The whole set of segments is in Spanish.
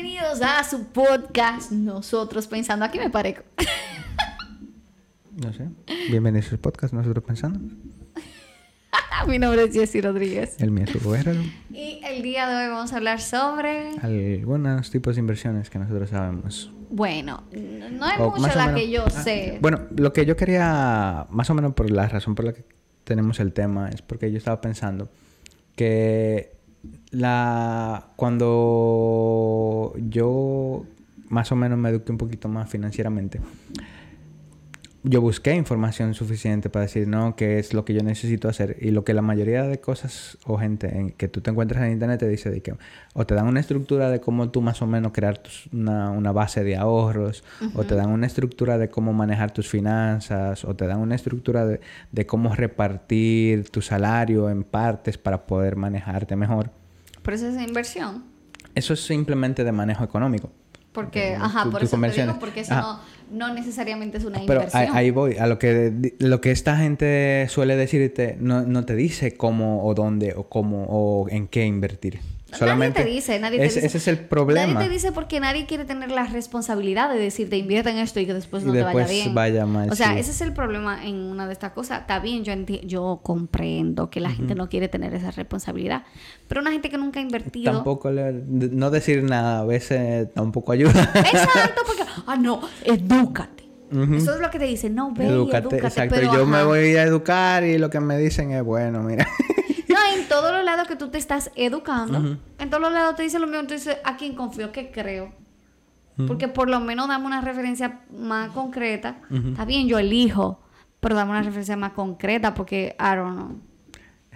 Bienvenidos a su podcast. Nosotros pensando. Aquí me parezco. No sé. Bienvenidos a su podcast, nosotros pensando. Mi nombre es Jessy Rodríguez. El mío es Hugo Guerrero. Y el día de hoy vamos a hablar sobre. Algunos tipos de inversiones que nosotros sabemos. Bueno, no O mucho la menos- que yo Ah, sé. Bueno, lo que yo quería, más o menos por la razón por la que tenemos el tema, es porque yo estaba pensando que la cuando yo más o menos me eduqué un poquito más financieramente, yo busqué información suficiente para decir, no, qué es lo que yo necesito hacer. Y lo que la mayoría de cosas o gente en- que tú te encuentras en internet te dice de que o te dan una estructura de cómo tú más o menos crear tus- una, una base de ahorros, o te dan una estructura de cómo manejar tus finanzas, o te dan una estructura de, de cómo repartir tu salario en partes para poder manejarte mejor. Por eso es inversión. Eso es simplemente de manejo económico. Porque, ajá, por eso te digo, porque eso no, no necesariamente es una Pero inversión. ahí, ahí voy, a lo que, lo que esta gente suele decirte, no, no te dice cómo o dónde o cómo o en qué invertir. Solamente nadie te dice, nadie te ese, dice. ese es el problema. Nadie te dice porque nadie quiere tener la responsabilidad de decirte invierte en esto y que después Y no te vaya bien. vaya mal, O sea, sí. ese es el problema en una de estas cosas. Está bien, yo yo comprendo que la gente no quiere tener esa responsabilidad, pero una gente que nunca ha invertido. Tampoco le- no decir nada a veces tampoco ayuda. Exacto, porque ah no, edúcate. Ujú. Eso es lo que te dicen, no, ve y Edúcate, edúcate, exacto. pero yo me voy a educar y lo que me dicen es bueno, mira. No, en todos los lados que tú te estás educando, en todos los lados te dicen lo mismo, entonces ¿a quién confío? ¿Qué creo? Porque por lo menos dame una referencia más concreta. Está bien, yo elijo, pero dame una referencia más concreta porque, I don't know.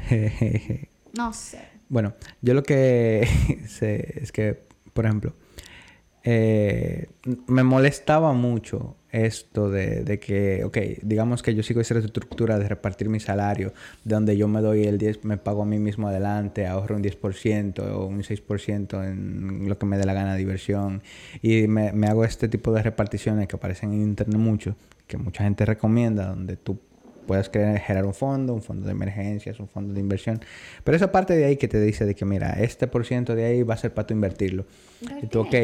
No sé. Bueno, yo lo que sé es que, por ejemplo, eh, me molestaba mucho esto de, de que, ok, digamos que yo sigo esa estructura de repartir mi salario, de donde yo me doy el 10, me pago a mí mismo adelante, ahorro un 10% o un 6% en lo que me dé la gana de diversión, y me, me hago este tipo de reparticiones que aparecen en internet mucho, que mucha gente recomienda, donde tú puedes generar un fondo, un fondo de emergencias, un fondo de inversión. Pero esa parte de ahí que te dice de que, mira, este por ciento de ahí va a ser para tú invertirlo. Y tú, ok,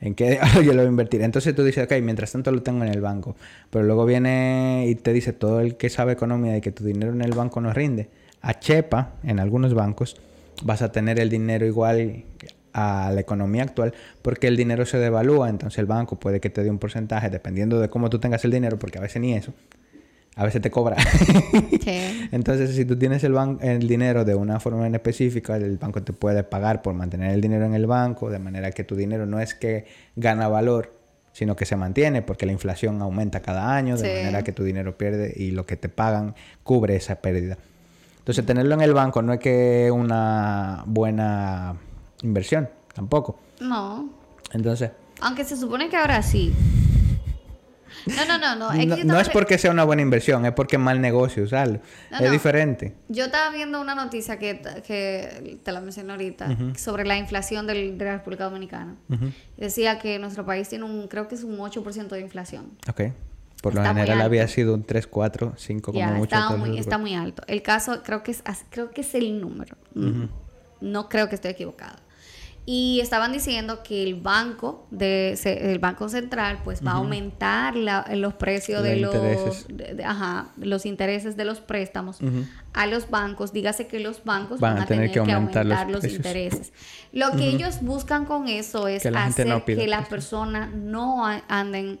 ¿en qué yo lo voy a invertir? Entonces tú dices, ok, mientras tanto lo tengo en el banco. Pero luego viene y te dice todo el que sabe economía de que tu dinero en el banco no rinde. A Chepa, en algunos bancos, vas a tener el dinero igual a la economía actual porque el dinero se devalúa, entonces el banco puede que te dé un porcentaje dependiendo de cómo tú tengas el dinero, porque a veces ni eso, a veces te cobra. Sí. Entonces, si tú tienes el, el dinero de una forma en específica, el banco te puede pagar por mantener el dinero en el banco, de manera que tu dinero no es que gana valor, sino que se mantiene, porque la inflación aumenta cada año, de Sí. manera que tu dinero pierde y lo que te pagan cubre esa pérdida. Entonces, tenerlo en el banco no es que es una buena inversión, tampoco. No. Entonces, Aunque se supone que ahora sí. No, no, no, no. Es que no, no es porque sea una buena inversión, es porque es mal negocio usarlo. No, es no. diferente. Yo estaba viendo una noticia que, que te la mencioné ahorita sobre la inflación del- de la República Dominicana. Ujú. Decía que nuestro país tiene un, creo que es un 8% de inflación. Ok. Por lo Está general había sido un 3, 4, 5 como Ya, mucho. está, muy, está muy alto. El caso creo que es, creo que es el número. Mm, No creo que estoy equivocada. Y estaban diciendo que el banco de el banco central pues va a aumentar la- los precios de Los los intereses. de- de- ajá, los intereses de los préstamos a los bancos. Dígase que los bancos van, a tener, que aumentar, los, intereses. Lo que ellos buscan con eso es Que hacer no que la préstamos. persona no anden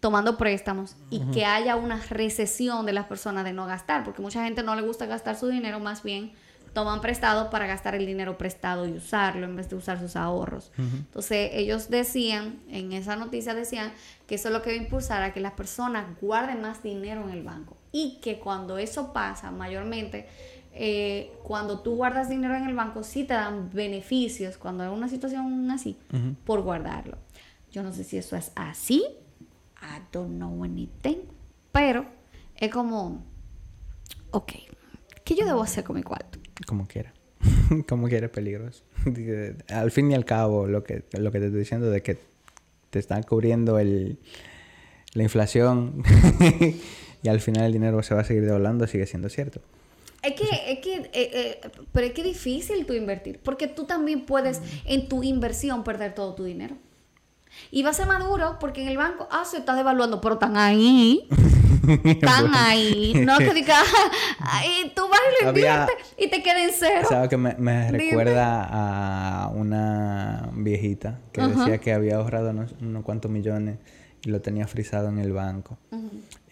tomando préstamos y que haya una recesión de las personas de no gastar, porque mucha gente no le gusta gastar su dinero, más bien toman prestado para gastar el dinero prestado y usarlo en vez de usar sus ahorros. Entonces ellos decían, en esa noticia decían que eso es lo que va a impulsar a que las personas guarden más dinero en el banco y que cuando eso pasa, mayormente, eh, cuando tú guardas dinero en el banco, sí te dan beneficios cuando hay una situación así por guardarlo. Yo no sé si eso es así, I don't know anything, pero es como, ok, ¿qué yo debo hacer con mi cuarto? Como quiera. Como quiera es peligroso. al fin y al cabo, lo que, lo que te estoy diciendo de que te están cubriendo el, la inflación y al final el dinero se va a seguir devaluando sigue siendo cierto. Es que, es que eh, pero es que difícil tú invertir, porque tú también puedes en tu inversión perder todo tu dinero. Y va a ser más duro porque en el banco, ah, se está devaluando, pero están ahí. Están ahí. No que digas, y tú vas y lo inviertes y te queda en cero. ¿Sabes que me, recuerda a una viejita que decía que había ahorrado unos, cuantos millones y lo tenía frisado en el banco?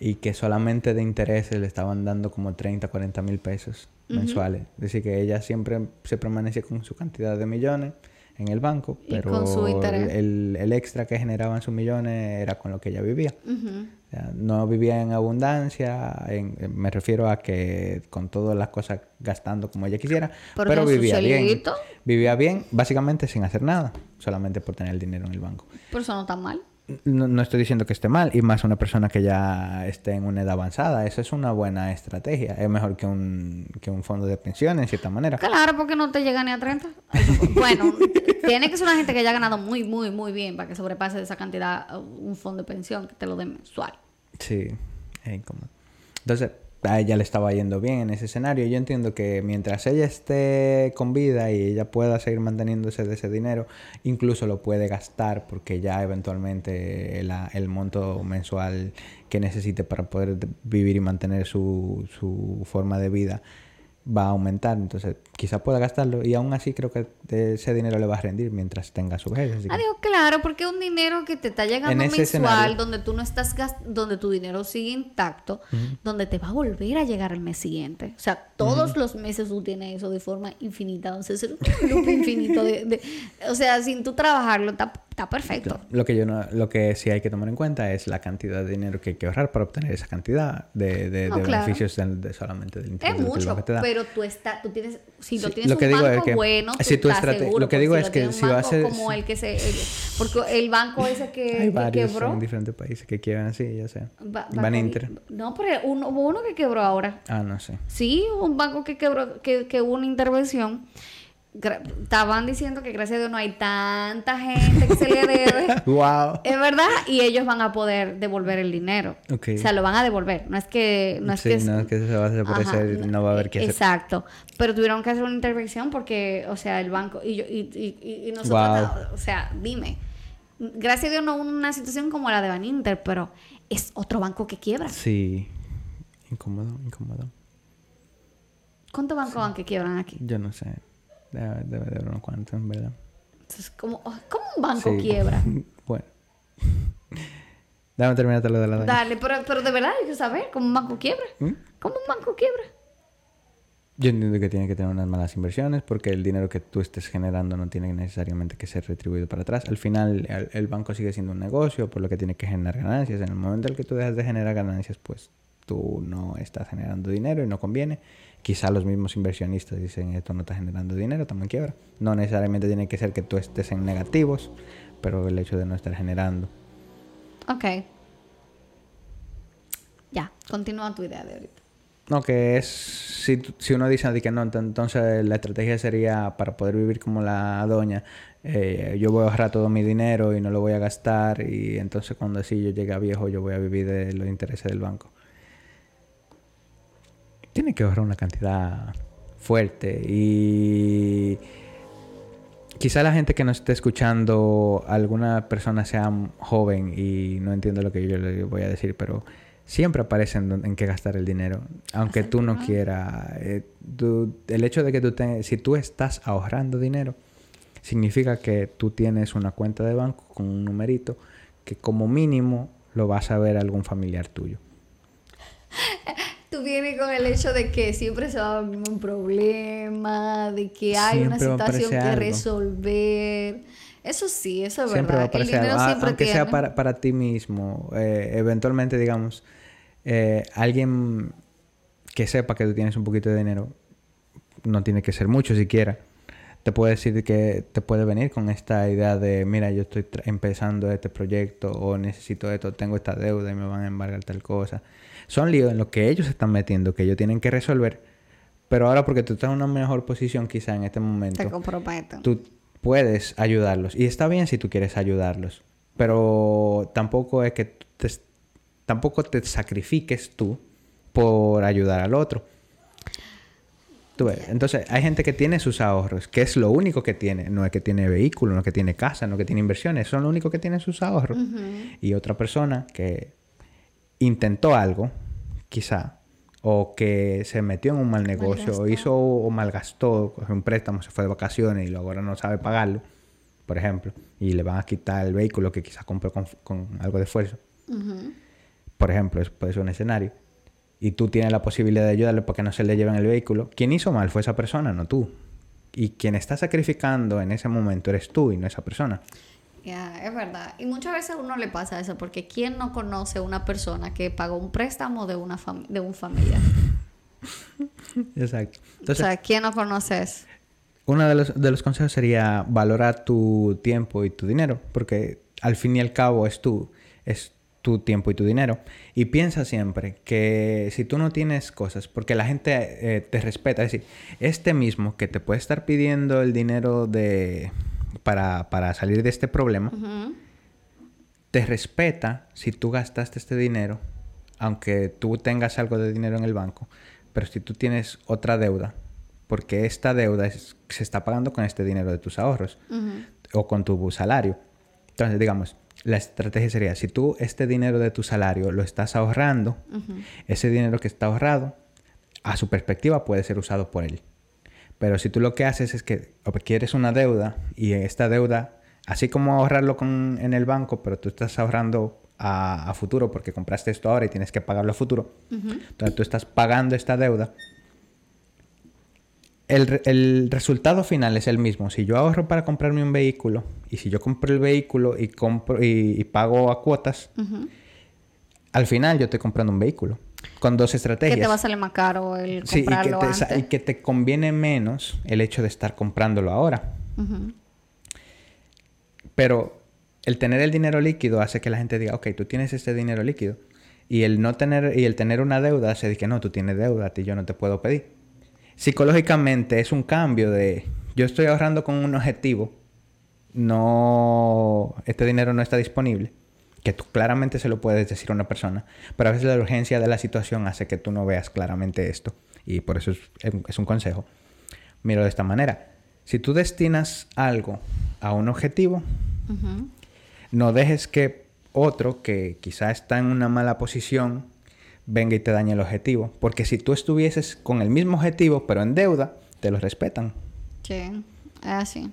Y que solamente de intereses le estaban dando como 30, 40 mil pesos mensuales. Es decir, que ella siempre se permanecía con su cantidad de millones en el banco, pero El, el, extra que generaban sus millones era con lo que ella vivía. No vivía en abundancia, me refiero a que con todas las cosas gastando como ella quisiera, pero vivía bien. Vivía bien, básicamente sin hacer nada, solamente por tener el dinero en el banco. Por eso no está mal. No, estoy diciendo que esté mal, y más una persona que ya esté en una edad avanzada. Eso es una buena estrategia. Es mejor que un, que un fondo de pensiones, en cierta manera. Claro, porque no te llega ni a 30. bueno, tiene que ser una gente que haya ganado muy, muy, muy bien para que sobrepase esa cantidad un fondo de pensión que te lo dé mensual. Sí, es incómodo. Entonces, a ella le estaba yendo bien en ese escenario. Yo entiendo que mientras ella esté con vida y ella pueda seguir manteniéndose de ese dinero, incluso lo puede gastar porque ya eventualmente el, monto mensual que necesite para poder vivir y mantener su, su forma de vida va a aumentar, entonces quizá pueda gastarlo y aún así creo que ese dinero le va a rendir mientras tenga su vejez. Adiós, claro, porque un dinero que te está llegando mensual, donde tú no estás donde tu dinero sigue intacto, donde te va a volver a llegar el mes siguiente. O sea, todos los meses tú tienes eso de forma infinita, entonces es un loop infinito de, o sea, sin tú trabajarlo está, perfecto. Lo que yo no, lo que sí hay que tomar en cuenta es la cantidad de dinero que hay que ahorrar para obtener esa cantidad de, beneficios de, solamente del interés. Es mucho, pero tú está, tú tienes, si lo tienes un banco bueno, tú si tu estás seguro. Lo que digo es que si va a ser como el que se, porque el banco ese que, hay varios en diferentes países que quiebran así, ya sé. Van Inter. No, pero uno, hubo uno que quebró ahora. Ah, no sé. Sí, un banco que quebró, que, que hubo una intervención estaban diciendo que gracias a Dios no hay tanta gente que se le debe. wow. Es verdad, y ellos van a poder devolver el dinero. O sea, lo van a devolver. No es que no es que no es que se va a eso no va a haber que hacer. Exacto. Pero tuvieron que hacer una intervención porque, o sea, el banco y yo, y, y, y nosotros, o sea, dime. Gracias a Dios no hubo una situación como la de Baninter, pero es otro banco que quiebra. Sí. Incómodo, incómodo. ¿Cuántos bancos van que quiebran aquí? Yo no sé. Debe, de haber unos cuantos, en verdad. Entonces, ¿cómo, ¿cómo un banco quiebra? bueno. Déjame terminar lo de la daña. Dale, pero, pero de verdad hay que saber cómo un banco quiebra. ¿Mm? ¿Cómo un banco quiebra? Yo entiendo que tiene que tener unas malas inversiones porque el dinero que tú estés generando no tiene necesariamente que ser retribuido para atrás. Al final, el, el banco sigue siendo un negocio, por lo que tiene que generar ganancias. En el momento en el que tú dejas de generar ganancias, pues tú no estás generando dinero y no conviene. Quizá los mismos inversionistas dicen esto no está generando dinero, también quiebra. No necesariamente tiene que ser que tú estés en negativos, pero el hecho de no estar generando. Ok. Ya, continúa tu idea de ahorita. No, que es, si, si uno dice que no, entonces la estrategia sería para poder vivir como la doña, eh, yo voy a ahorrar todo mi dinero y no lo voy a gastar y entonces cuando así yo llegue a viejo yo voy a vivir de los intereses del banco tiene que ahorrar una cantidad fuerte y quizá la gente que nos esté escuchando, alguna persona sea joven y no entiende lo que yo le voy a decir, pero siempre aparecen en, qué gastar el dinero, aunque tú no quieras. Eh, el hecho de que tú te, si tú estás ahorrando dinero, significa que tú tienes una cuenta de banco con un numerito que como mínimo lo vas a ver algún familiar tuyo. tú vienes con el hecho de que siempre se va a venir un problema, de que hay una situación que resolver. Eso sí, eso es siempre verdad. Va a el dinero siempre aunque sea para, para, ti mismo, eh, eventualmente, digamos, eh, alguien que sepa que tú tienes un poquito de dinero, no tiene que ser mucho siquiera, te puede decir que te puede venir con esta idea de, mira, yo estoy empezando este proyecto o necesito esto, tengo esta deuda y me van a embargar tal cosa. Son líos en los que ellos se están metiendo, que ellos tienen que resolver. Pero ahora porque tú estás en una mejor posición quizá en este momento, te tú puedes ayudarlos. Y está bien si tú quieres ayudarlos. Pero tampoco es que te, tampoco te sacrifiques tú por ayudar al otro. Tú ves, Entonces, hay gente que tiene sus ahorros, que es lo único que tiene. No es que tiene vehículo, no es que tiene casa, no es que tiene inversiones, son lo único que tiene sus ahorros. Y otra persona que intentó algo, quizá, o que se metió en un mal negocio, o hizo o malgastó, cogió un préstamo, se fue de vacaciones y luego ahora no sabe pagarlo, por ejemplo, y le van a quitar el vehículo que quizás compró con, algo de esfuerzo. Por ejemplo, eso puede ser un escenario y tú tienes la posibilidad de ayudarle para que no se le lleven el vehículo, quien hizo mal fue esa persona, no tú. Y quien está sacrificando en ese momento eres tú y no esa persona. Ya, es verdad. Y muchas veces a uno le pasa eso, porque ¿quién no conoce una persona que pagó un préstamo de, una de un familiar? Exacto. o sea, ¿quién no conoce eso? Uno de los, de los consejos sería valorar tu tiempo y tu dinero, porque al fin y al cabo es tú, es tu tiempo y tu dinero. Y piensa siempre que si tú no tienes cosas, porque la gente eh, te respeta, es decir, este mismo que te puede estar pidiendo el dinero de, para, para salir de este problema, te respeta si tú gastaste este dinero, aunque tú tengas algo de dinero en el banco, pero si tú tienes otra deuda, porque esta deuda se está pagando con este dinero de tus ahorros o con tu salario. Entonces, digamos, la estrategia sería, si tú este dinero de tu salario lo estás ahorrando, ese dinero que está ahorrado, a su perspectiva puede ser usado por él. Pero si tú lo que haces es que quieres una deuda y esta deuda, así como ahorrarlo con, en el banco, pero tú estás ahorrando a, futuro porque compraste esto ahora y tienes que pagarlo a futuro, entonces tú estás pagando esta deuda el, resultado final es el mismo. Si yo ahorro para comprarme un vehículo y si yo compro el vehículo y compro y, pago a cuotas, al final yo estoy comprando un vehículo con dos estrategias. Que te va a salir más caro el comprarlo y que, te, y que te conviene menos el hecho de estar comprándolo ahora. Pero el tener el dinero líquido hace que la gente diga, ok, tú tienes este dinero líquido. Y el no tener, y el tener una deuda hace que no, tú tienes deuda, a ti yo no te puedo pedir psicológicamente es un cambio de yo estoy ahorrando con un objetivo, no, este dinero no está disponible, que tú claramente se lo puedes decir a una persona, pero a veces la urgencia de la situación hace que tú no veas claramente esto y por eso es, un consejo. Miro de esta manera, si tú destinas algo a un objetivo, no dejes que otro que quizá está en una mala posición venga y te dañe el objetivo. Porque si tú estuvieses con el mismo objetivo, pero en deuda, te lo respetan. Sí, es así.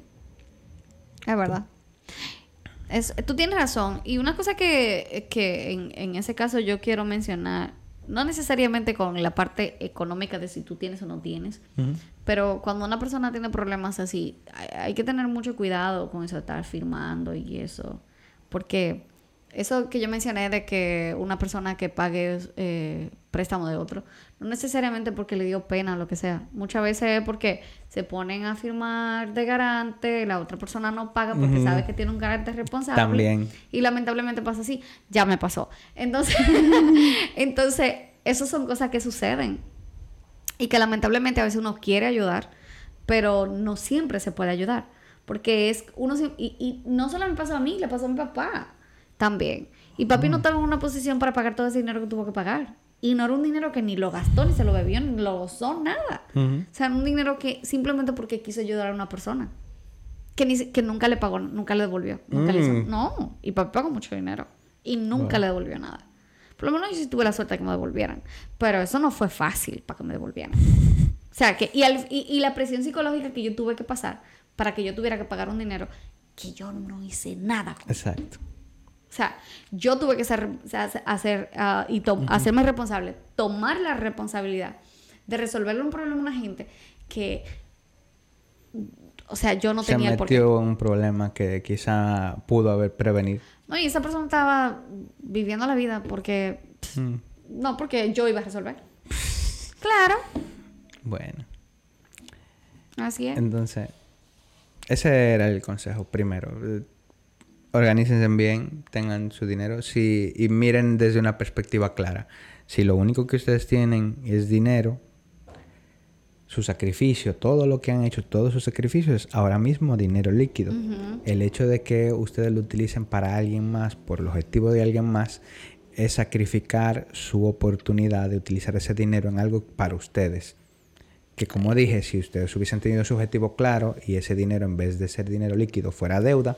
Es verdad. Es, tú tienes razón. Y una cosa que, que en, en, ese caso yo quiero mencionar, no necesariamente con la parte económica de si tú tienes o no tienes, pero cuando una persona tiene problemas así, hay, hay, que tener mucho cuidado con eso de estar firmando y eso. Porque eso que yo mencioné de que una persona que pague eh, préstamo de otro, no necesariamente porque le dio pena o lo que sea. Muchas veces es porque se ponen a firmar de garante, la otra persona no paga porque sabe que tiene un garante responsable. También. Y lamentablemente pasa así. Ya me pasó. Entonces, entonces, esas son cosas que suceden. Y que lamentablemente a veces uno quiere ayudar, pero no siempre se puede ayudar. Porque es uno... Y, y no solo me pasó a mí, le pasó a mi papá también. Y papi no mm. estaba en una posición para pagar todo ese dinero que tuvo que pagar. Y no era un dinero que ni lo gastó, ni se lo bebió, ni lo gozó, nada. O sea, era un dinero que simplemente porque quiso ayudar a una persona. Que, ni, que nunca le pagó, nunca le devolvió. Nunca le hizo. Mm. No, y papi pagó mucho dinero. Y nunca le devolvió nada. Por lo menos yo sí tuve la suerte de que me devolvieran. Pero eso no fue fácil para que me devolvieran. O sea, que... Y, y, y la presión psicológica que yo tuve que pasar para que yo tuviera que pagar un dinero que yo no hice nada. Exacto. O sea, yo tuve que ser, hacer ah, y hacerme responsable, tomar la responsabilidad de resolverle un problema a una gente que, o sea, yo no tenía el porqué. un problema que quizá pudo haber prevenido. No, y esa persona estaba viviendo la vida porque, mm. no, porque yo iba a resolver. claro. Bueno. Así es. Entonces, ese era el consejo primero organícense bien, tengan su dinero sí, y miren desde una perspectiva clara. Si lo único que ustedes tienen es dinero, su sacrificio, todo lo que han hecho, todos sus sacrificios ahora mismo dinero líquido. El hecho de que ustedes lo utilicen para alguien más, por el objetivo de alguien más, es sacrificar su oportunidad de utilizar ese dinero en algo para ustedes. que como dije, si ustedes hubiesen tenido su objetivo claro y ese dinero en vez de ser dinero líquido fuera deuda,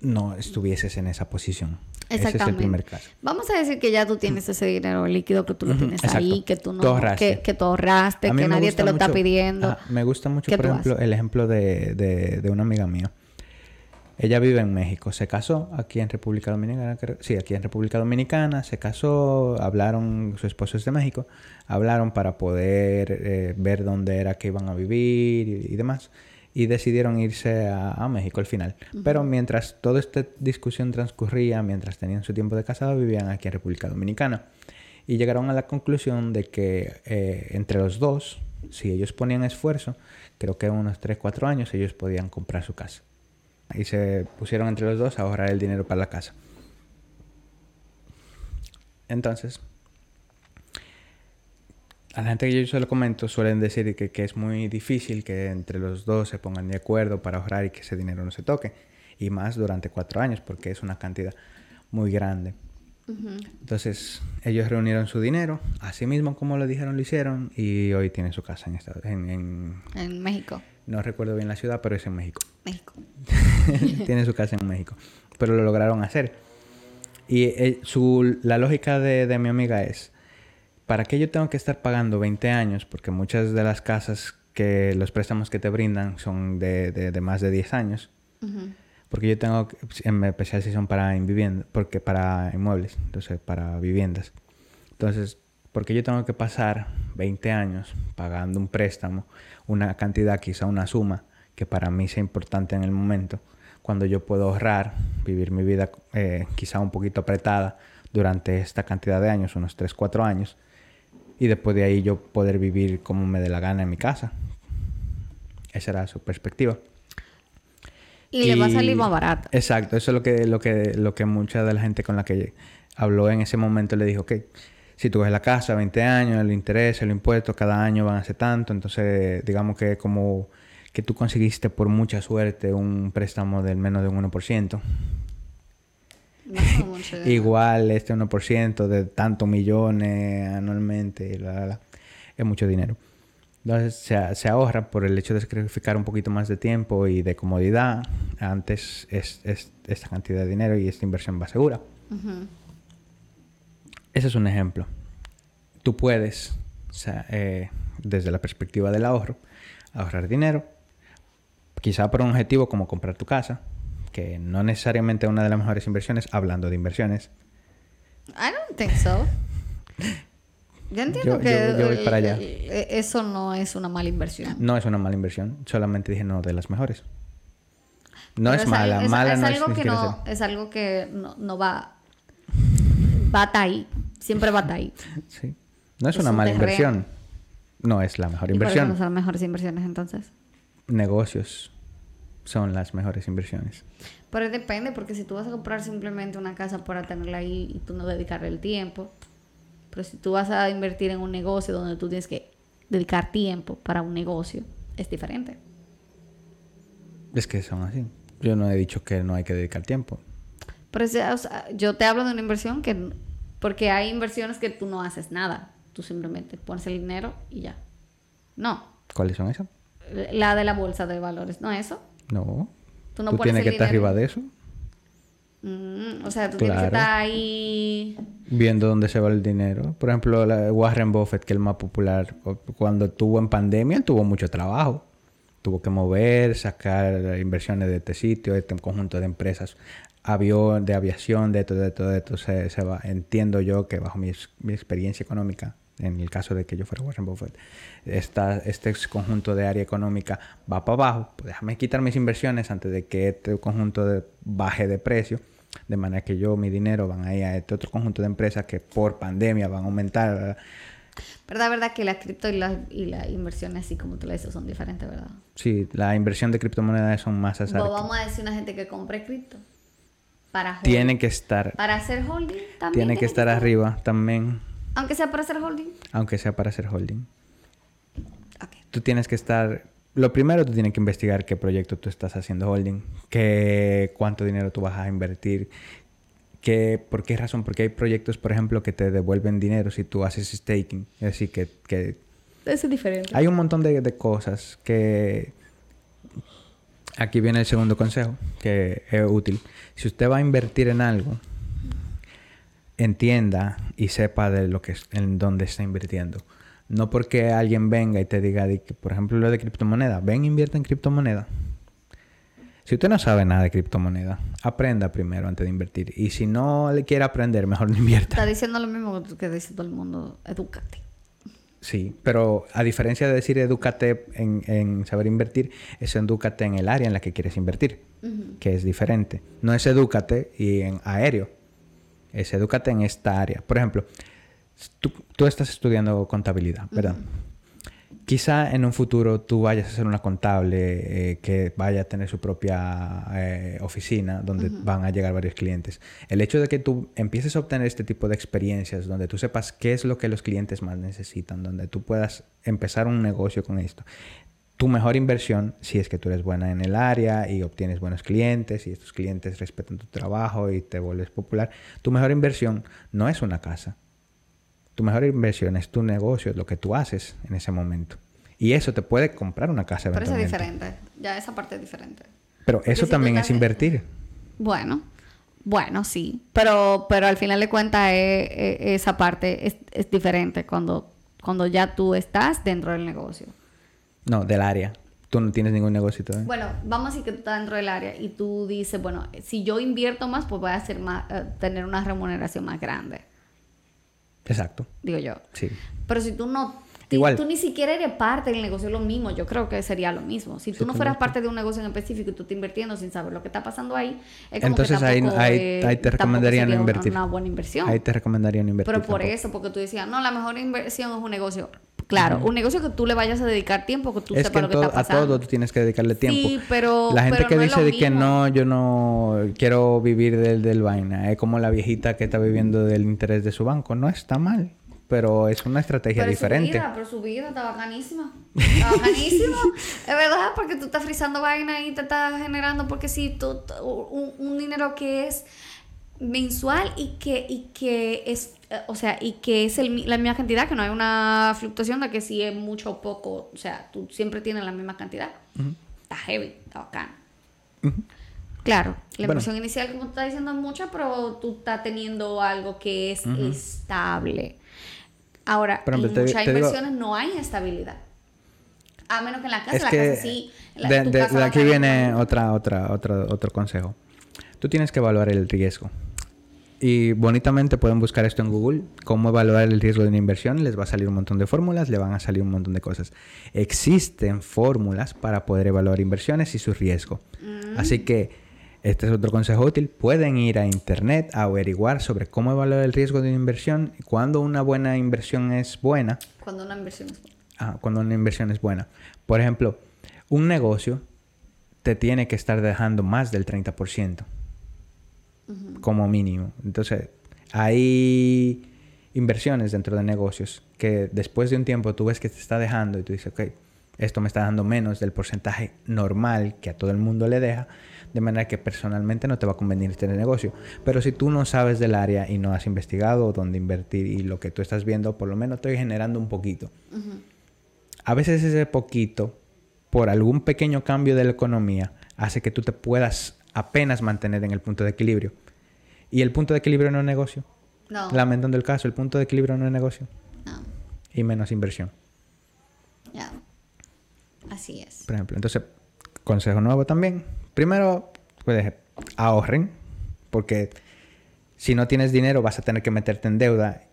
no estuvieses en esa posición. Ese es el primer caso. Vamos a decir que ya tú tienes ese dinero líquido, que tú lo tienes ahí, que tú no... Que, que tú ahorraste, que nadie te lo está pidiendo. me gusta mucho, por ejemplo, el ejemplo de, de, de, una amiga mía. Ella vive en México, se casó aquí en República Dominicana, sí, aquí en República Dominicana, se casó, hablaron, su esposo es de México, hablaron para poder eh, ver dónde era que iban a vivir y demás y decidieron irse a, México al final. Pero mientras toda esta discusión transcurría, mientras tenían su tiempo de casado, vivían aquí en República Dominicana. Y llegaron a la conclusión de que eh, entre los dos, si ellos ponían esfuerzo, creo que en unos 3, 4 años ellos podían comprar su casa. Y se pusieron entre los dos a ahorrar el dinero para la casa. Entonces, a la gente que yo se lo comento suelen decir que, que, es muy difícil que entre los dos se pongan de acuerdo para ahorrar y que ese dinero no se toque. Y más durante cuatro años, porque es una cantidad muy grande. Entonces, ellos reunieron su dinero, así mismo como lo dijeron, lo hicieron, y hoy tienen su casa en, Estados, en, en, México. No recuerdo bien la ciudad, pero es en México. México. tienen su casa en México. Pero lo lograron hacer. Y eh, su, la lógica de, de mi amiga es, ¿para qué yo tengo que estar pagando 20 años? Porque muchas de las casas que los préstamos que te brindan son de, de, más de 10 años. Porque yo tengo, en especial si son para vivienda, porque para inmuebles, entonces para viviendas. Entonces, porque yo tengo que pasar 20 años pagando un préstamo, una cantidad, quizá una suma, que para mí sea importante en el momento, cuando yo puedo ahorrar, vivir mi vida eh, quizá un poquito apretada durante esta cantidad de años, unos 3, 4 años, y después de ahí yo poder vivir como me dé la gana en mi casa. Esa era su perspectiva. Y, le va a salir más barato. Exacto, eso es lo que, lo que, lo que mucha de la gente con la que habló en ese momento le dijo, ok, si tú ves la casa, 20 años, el interés, el impuesto, cada año van a ser tanto, entonces digamos que como que tú conseguiste por mucha suerte un préstamo del menos de un 1%, Igual este 1% de tantos millones anualmente, es mucho dinero. Entonces se, ahorra por el hecho de sacrificar un poquito más de tiempo y de comodidad. Antes es, esta cantidad de dinero y esta inversión va segura. Ese es un ejemplo. Tú puedes, eh, desde la perspectiva del ahorro, ahorrar dinero, quizá por un objetivo como comprar tu casa, que no necesariamente es una de las mejores inversiones, hablando de inversiones. I don't think so. Yo entiendo que eso no es una mala inversión. No es una mala inversión, solamente dije no de las mejores. No es, mala, mala es no algo que no, es algo que no, va va ahí, siempre va ahí. Sí. No es, una mala inversión. No es la mejor inversión. ¿Y no son las mejores inversiones entonces? Negocios son las mejores inversiones. Pero depende, porque si tú vas a comprar simplemente una casa para tenerla ahí y tú no dedicarle el tiempo, pero si tú vas a invertir en un negocio donde tú tienes que dedicar tiempo para un negocio, es diferente. Es que son así. Yo no he dicho que no hay que dedicar tiempo. Pero yo te hablo de una inversión que... Porque hay inversiones que tú no haces nada. Tú simplemente pones el dinero y ya. No. ¿Cuáles son esas? La de la bolsa de valores, ¿no eso? No. Tú, no tienes que estar arriba de eso. Mm, o sea, tú tienes que estar ahí... Viendo dónde se va el dinero. Por ejemplo, Warren Buffett, que es el más popular, cuando estuvo en pandemia, tuvo mucho trabajo. Tuvo que mover, sacar inversiones de este sitio, de este conjunto de empresas, avión, de aviación, de todo, de todo, de todo. Se, se va. Entiendo yo que bajo mi, mi experiencia económica, en el caso de que yo fuera Warren Buffett, esta, este conjunto de área económica va para abajo, pues déjame quitar mis inversiones antes de que este conjunto de, baje de precio, de manera que yo, mi dinero, van a ir a este otro conjunto de empresas que por pandemia van a aumentar. ¿Verdad? ¿Verdad que la cripto y la, y la inversión así como tú lo dices son diferentes, verdad? Sí, la inversión de criptomonedas son más azares. Vamos a decir una gente que compre cripto. Para tiene que estar. Para hacer holding también. Tiene que estar arriba también. Aunque sea para hacer holding. Aunque sea para hacer holding. Tú tienes que estar. Lo primero, tú tienes que investigar qué proyecto tú estás haciendo holding, qué, cuánto dinero tú vas a invertir, que, ¿Por qué razón? Porque hay proyectos, por ejemplo, que te devuelven dinero si tú haces staking. Es decir, que... que es diferente. Hay un montón de, de cosas que... Aquí viene el segundo consejo, que es útil. Si usted va a invertir en algo, entienda y sepa de lo que en dónde está invirtiendo. No porque alguien venga y te diga, por ejemplo, lo de criptomoneda, ven invierte en criptomoneda. Si usted no sabe nada de criptomoneda, aprenda primero antes de invertir. Y si no le quiere aprender, mejor no invierta. Está diciendo lo mismo que dice todo el mundo, edúcate. Sí, pero a diferencia de decir edúcate en, saber invertir, es edúcate en el área en la que quieres invertir, que es diferente. No es edúcate y en aéreo, es edúcate en esta área. Por ejemplo, tú, estás estudiando contabilidad, ¿verdad? Quizá en un futuro tú vayas a ser una contable eh, que vaya a tener su propia eh, oficina donde van a llegar varios clientes. El hecho de que tú empieces a obtener este tipo de experiencias, donde tú sepas qué es lo que los clientes más necesitan, donde tú puedas empezar un negocio con esto, tu mejor inversión, si es que tú eres buena en el área y obtienes buenos clientes y estos clientes respetan tu trabajo y te vuelves popular, tu mejor inversión no es una casa, tu mejor inversión es tu negocio, es lo que tú haces en ese momento. Y eso te puede comprar una casa Pero eso es diferente. Ya esa parte es diferente. Pero eso también es invertir. Bueno, bueno, sí. Pero, pero al final de cuentas esa parte es, diferente cuando, cuando ya tú estás dentro del negocio. No, del área. Tú no tienes ningún negocio todavía. Bueno, vamos a decir que tú estás dentro del área y tú dices, bueno, si yo invierto más, pues voy a hacer más, eh, tener una remuneración más grande. Exacto. Digo yo. Sí. Pero si tú no Igual. Tú ni siquiera eres parte del negocio, es lo mismo. Yo creo que sería lo mismo. Si tú no fueras parte de un negocio en específico y tú estás invirtiendo sin saber lo que está pasando ahí, es como Entonces que ahí, ahí, ahí, te recomendaría no invertir. Una, buena inversión. Ahí te recomendaría no invertir. Pero por eso, porque tú decías, no, la mejor inversión es un negocio. Claro, un negocio que tú le vayas a dedicar tiempo, que tú sepas lo que está pasando. A todo tú tienes que dedicarle tiempo. Sí, pero. La gente que dice que no, yo no quiero vivir del, del vaina, es como la viejita que está viviendo del interés de su banco. No está mal pero es una estrategia diferente. Su vida, pero su vida está bacanísima. Está bacanísima. es verdad, porque tú estás frizando vaina y te estás generando, porque si tú, un, dinero que es mensual y que, y que es, o sea, y que es el, la misma cantidad, que no hay una fluctuación de que si es mucho o poco, o sea, tú siempre tienes la misma cantidad. Está heavy, está bacán. Claro, la inversión inicial, como tú estás diciendo, es mucha, pero tú estás teniendo algo que es estable. Ahora, en muchas inversiones no hay estabilidad. A menos que en la casa, la casa sí. de, aquí viene otra, otra, otra, otro consejo. Tú tienes que evaluar el riesgo. Y bonitamente pueden buscar esto en Google, cómo evaluar el riesgo de una inversión. Les va a salir un montón de fórmulas, le van a salir un montón de cosas. Existen fórmulas para poder evaluar inversiones y su riesgo. Mm. Así que este es otro consejo útil. Pueden ir a internet a averiguar sobre cómo evaluar el riesgo de una inversión y cuándo una buena inversión es buena. Cuando una inversión es buena. Ah, cuando una inversión es buena. Por ejemplo, un negocio te tiene que estar dejando más del 30%. Como mínimo. Entonces, hay inversiones dentro de negocios que después de un tiempo tú ves que te está dejando y tú dices, ok, esto me está dando menos del porcentaje normal que a todo el mundo le deja de manera que personalmente no te va a convenir este negocio. Pero si tú no sabes del área y no has investigado dónde invertir y lo que tú estás viendo, por lo menos estoy generando un poquito. A veces ese poquito, por algún pequeño cambio de la economía, hace que tú te puedas apenas mantener en el punto de equilibrio. ¿Y el punto de equilibrio no es negocio? No. Lamentando el caso, el punto de equilibrio no es negocio. No. Y menos inversión. Ya. Así es. Por ejemplo, entonces, consejo nuevo también, Primero, pues ahorren, porque si no tienes dinero vas a tener que meterte en deuda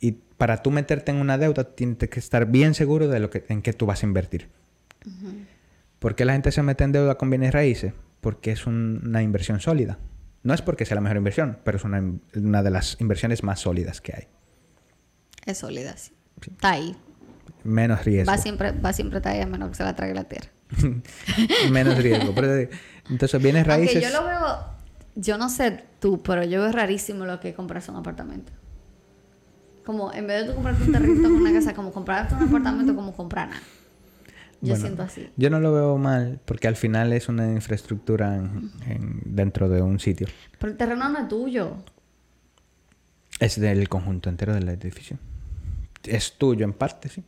y para tú meterte en una deuda tienes que estar bien seguro de lo que en qué tú vas a invertir. ¿Por qué la gente se mete en deuda con bienes raíces? Porque es una inversión sólida. No es porque sea la mejor inversión, pero es una, de las inversiones más sólidas que hay. Es sólida, sí. Está ahí. Menos riesgo. Va siempre, va siempre está ahí a menos que se la trague la tierra. Menos riesgo. entonces, bienes raíces. yo lo veo, yo no sé tú, pero yo veo rarísimo lo que compras un apartamento. Como en vez de tú comprarte un terreno en una casa, como comprarte un apartamento, como comprar nada. Yo siento así. Yo no lo veo mal, porque al final es una infraestructura dentro de un sitio. Pero el terreno no es tuyo. Es del conjunto entero del edificio. Es tuyo en parte, sí.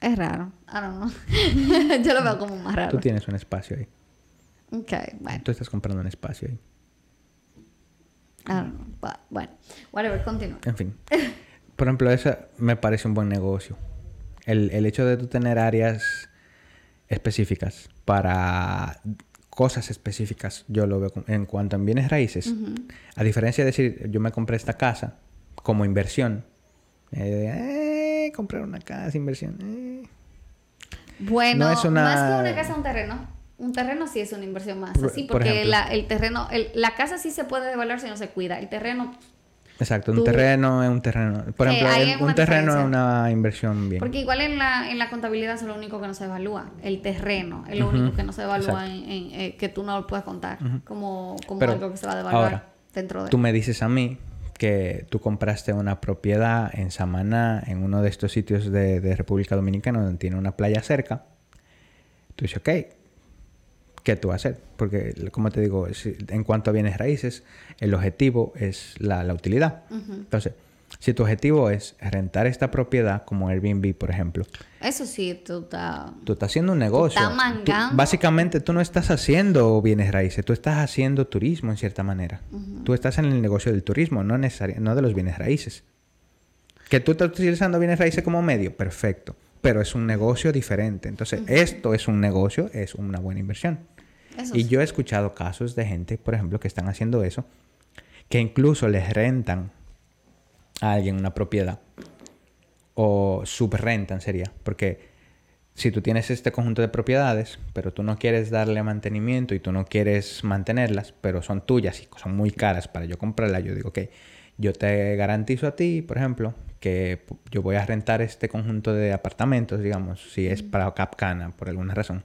Es raro. I don't know. Yo lo veo como más raro. Tú tienes un espacio ahí. Ok, bueno. Tú estás comprando un espacio ahí. I don't know. But, bueno, whatever, continúa. En fin. Por ejemplo, eso me parece un buen negocio. El, el hecho de tú tener áreas específicas para cosas específicas, yo lo veo como- en cuanto a bienes raíces. A diferencia de decir, yo me compré esta casa como inversión. Eh, eh, comprar una casa, inversión. eh. Bueno, No es una- más que una casa, un terreno. Un terreno sí es una inversión más. Así, por porque la, el terreno, el- la casa sí se puede devaluar si no se cuida. El terreno, Exacto, un Tú- terreno es un terreno. Por ejemplo, un terreno es una inversión bien. porque igual en la, en la contabilidad es lo único que no se evalúa. El terreno es lo único que no se evalúa, Exacto. en, en- eh, que tú no lo puedes contar como, como Pero, algo que se va a devaluar ahora, dentro de Tú me dices a mí que tú compraste una propiedad en Samaná, en uno de estos sitios de, de República Dominicana donde tiene una playa cerca. Tú dices, ok, ¿qué tú vas a hacer? Porque, como te digo, en cuanto a bienes raíces, el objetivo es la, la utilidad. Entonces, si tu objetivo es rentar esta propiedad, como Airbnb, por ejemplo, Eso sí, tú estás... Tú estás haciendo un negocio. estás mangando. básicamente tú no estás haciendo bienes raíces, tú estás haciendo turismo en cierta manera. Tú estás en el negocio del turismo, no, no de los bienes raíces. Que tú estás utilizando bienes raíces como medio, perfecto. Pero es un negocio diferente. Entonces, esto es un negocio, es una buena inversión. Eso y sí. yo he escuchado casos de gente, por ejemplo, que están haciendo eso, que incluso les rentan a alguien una propiedad o subrentan sería, porque si tú tienes este conjunto de propiedades, pero tú no quieres darle mantenimiento y tú no quieres mantenerlas, pero son tuyas y son muy caras para yo comprarlas, yo digo, ok, yo te garantizo a ti, por ejemplo, que yo voy a rentar este conjunto de apartamentos, digamos, si es para Capcana, por alguna razón.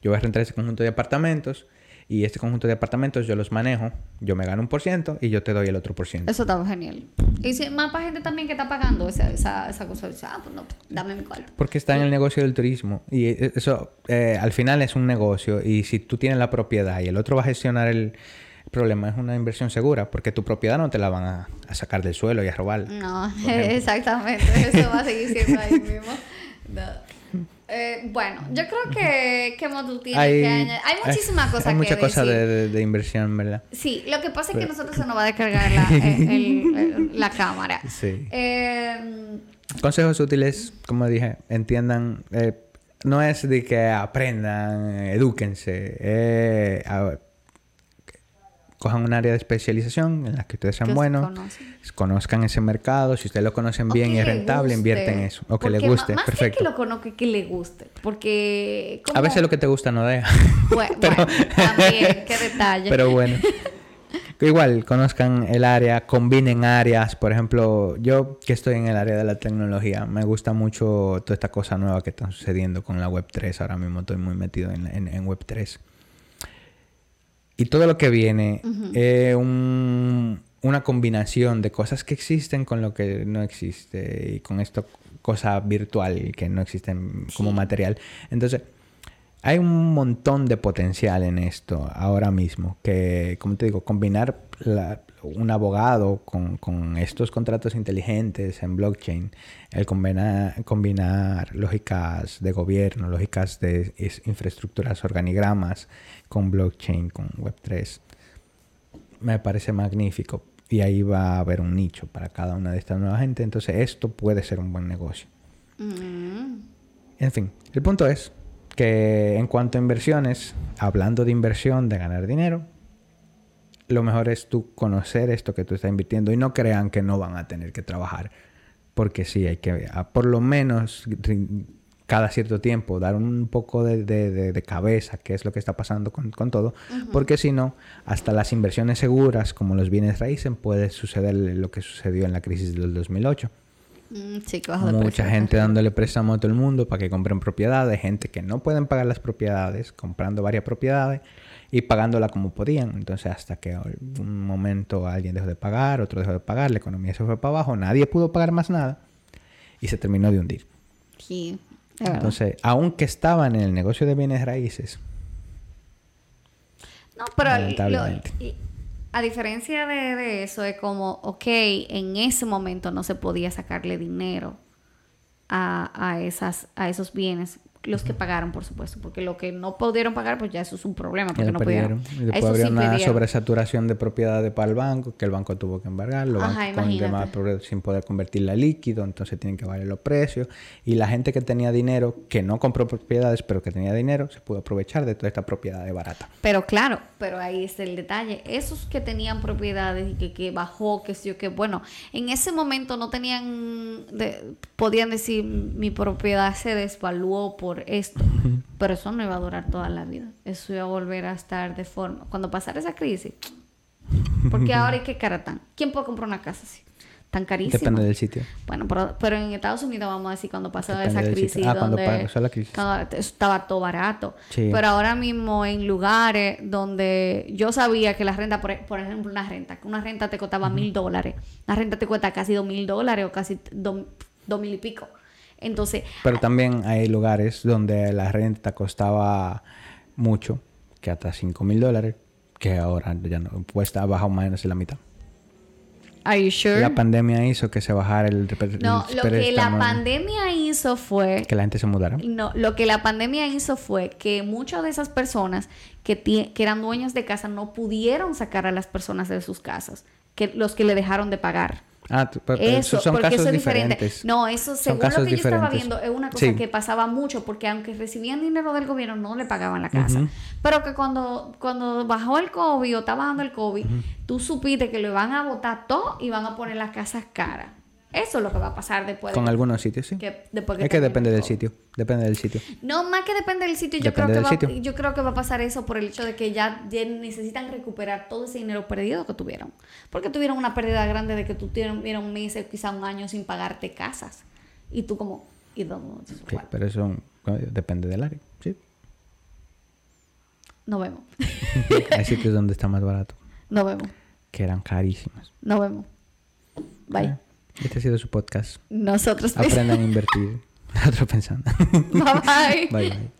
Yo voy a rentar ese conjunto de apartamentos y este conjunto de apartamentos yo los manejo, yo me gano un por ciento y yo te doy el otro por ciento. Eso está genial. Y si más para gente también que está pagando esa, esa, esa cosa, dice, ah, pues no, dame mi cuarto. Porque está en el negocio del turismo y e- eso eh, al final es un negocio y si tú tienes la propiedad y el otro va a gestionar el problema es una inversión segura porque tu propiedad no te la van a, a sacar del suelo y a robar. No, exactamente. Eso va a seguir siendo ahí mismo. No. Eh, bueno, yo creo que, que Motu tiene Hay, que añadir- Hay muchísimas cosas hay que muchas cosas decir. de, de- de inversión, ¿verdad? Sí, lo que pasa es que nosotros se nos va a descargar la, el- el- el- la cámara. Sí. Eh, Consejos útiles, como dije, entiendan. eh, no es de que aprendan, eh, edúquense. eh, a- cojan un área de especialización en la que ustedes sean Que buenos. Conozcan ese mercado. Si ustedes lo conocen bien y es le rentable, guste. invierten en eso. O que le guste. Más Perfecto. que que lo conozca, que le guste. Porque... A veces lo que te gusta no deja. Bueno, pero- bueno, también, qué detalle. Pero bueno. Igual, conozcan el área, combinen áreas. Por ejemplo, yo que estoy en el área de la tecnología, me gusta mucho toda esta cosa nueva que está sucediendo con la Web3. Ahora mismo estoy muy metido en, en- en Web3. Y todo lo que viene es un- una combinación de cosas que existen con lo que no existe y con esto cosa virtual que no existen como material. Entonces, hay un montón de potencial en esto ahora mismo, que, como te digo, combinar la- un abogado con, con estos contratos inteligentes en blockchain, el combinar, combinar lógicas de gobierno, lógicas de infraestructuras, organigramas con blockchain, con Web3, me parece magnífico. Y ahí va a haber un nicho para cada una de estas nuevas gente. Entonces, esto puede ser un buen negocio. Mm. En fin, el punto es que en cuanto a inversiones, hablando de inversión, de ganar dinero, lo mejor es tú conocer esto que tú estás invirtiendo y no crean que no van a tener que trabajar. Porque sí, hay que por lo menos cada cierto tiempo dar un poco de, de- de- de cabeza qué es lo que está pasando con, con todo. Porque si no, hasta las inversiones seguras como los bienes raíces puede suceder lo que sucedió en la crisis del 2008. Mm, sí, Mucha gente dándole préstamo a todo el mundo para que compren propiedades, gente que no pueden pagar las propiedades, comprando varias propiedades y pagándola como podían. Entonces, hasta que un momento alguien dejó de pagar, otro dejó de pagar, la economía se fue para abajo, nadie pudo pagar más nada y se terminó de hundir. Sí. Entonces, aunque estaban en el negocio de bienes raíces, No, pero A diferencia de, de eso, es como, ok, en ese momento no se podía sacarle dinero a, a, esas, a esos bienes los que pagaron, por supuesto, porque lo que no pudieron pagar, pues ya eso es un problema, porque no perdieron. pudieron. Y después Eso habría sí una pidieron. sobresaturación de propiedades para el banco, que el banco tuvo que embargar, los Ajá, bancos demás sin poder convertirla a líquido, entonces tienen que valer los precios. Y la gente que tenía dinero, que no compró propiedades, pero que tenía dinero, se pudo aprovechar de toda esta propiedad de barata. Pero claro, pero ahí está el detalle. Esos que tenían propiedades y que, que bajó, que sí o que, bueno, en ese momento no tenían, de- podían decir, mi propiedad se desvaluó por esto. Pero eso no iba a durar toda la vida. Eso iba a volver a estar de forma. Cuando pasara esa crisis, porque ahora hay que cara tan. ¿Quién puede comprar una casa así? Tan carísima. Depende del sitio. Bueno, pero, pero en Estados Unidos vamos a decir cuando pasó esa crisis. Ah, cuando pasó la crisis. cuando estaba todo barato. Sí. Pero ahora mismo en lugares donde yo sabía que la renta, por, por ejemplo, una renta, que una renta te costaba mil dólares, la renta te cuesta casi dos mil dólares o casi dos, dos mil y pico. Entonces, Pero también hay lugares donde la renta costaba mucho, que hasta 5 mil dólares, que ahora ya no cuesta, ha bajado más o menos en la mitad. ¿are you sure? La pandemia hizo que se bajara el, el no, lo que la pandemia hizo fue Que la gente se mudara. No, lo que la pandemia hizo fue que muchas de esas personas que, que eran dueñas de casa no pudieron sacar a las personas de sus casas, que los que le dejaron de pagar. Ah, pero- Eso, son porque casos eso es diferente. diferentes. No, eso según lo que yo estaba viendo es una cosa Sí. que pasaba mucho porque aunque recibían dinero del gobierno no le pagaban la casa. Pero que cuando, cuando bajó el COVID o estaba bajando el COVID, tú supiste que lo iban a botar todo y van a poner las casas caras. Eso es lo que va a pasar después de Con algunos sitios, sí. que, después es que depende el del sitio. Depende del sitio. No, más que depende del sitio, yo Depende creo, que va, sitio. yo creo que va a pasar eso por el hecho de que ya, ya necesitan recuperar todo ese dinero perdido que tuvieron. Porque tuvieron una pérdida grande de que tú tuvieron meses, quizá un año sin pagarte casas. Y tú como, ¿y dónde Sí, pero eso depende del área. Sí. Nos vemos. Hay sitios donde está más barato, Nos vemos. que eran carísimos. Nos vemos. Bye. Este ha sido su podcast. Nosotros. Aprendan a invertir. Otro pensando. bye bye. bye bye.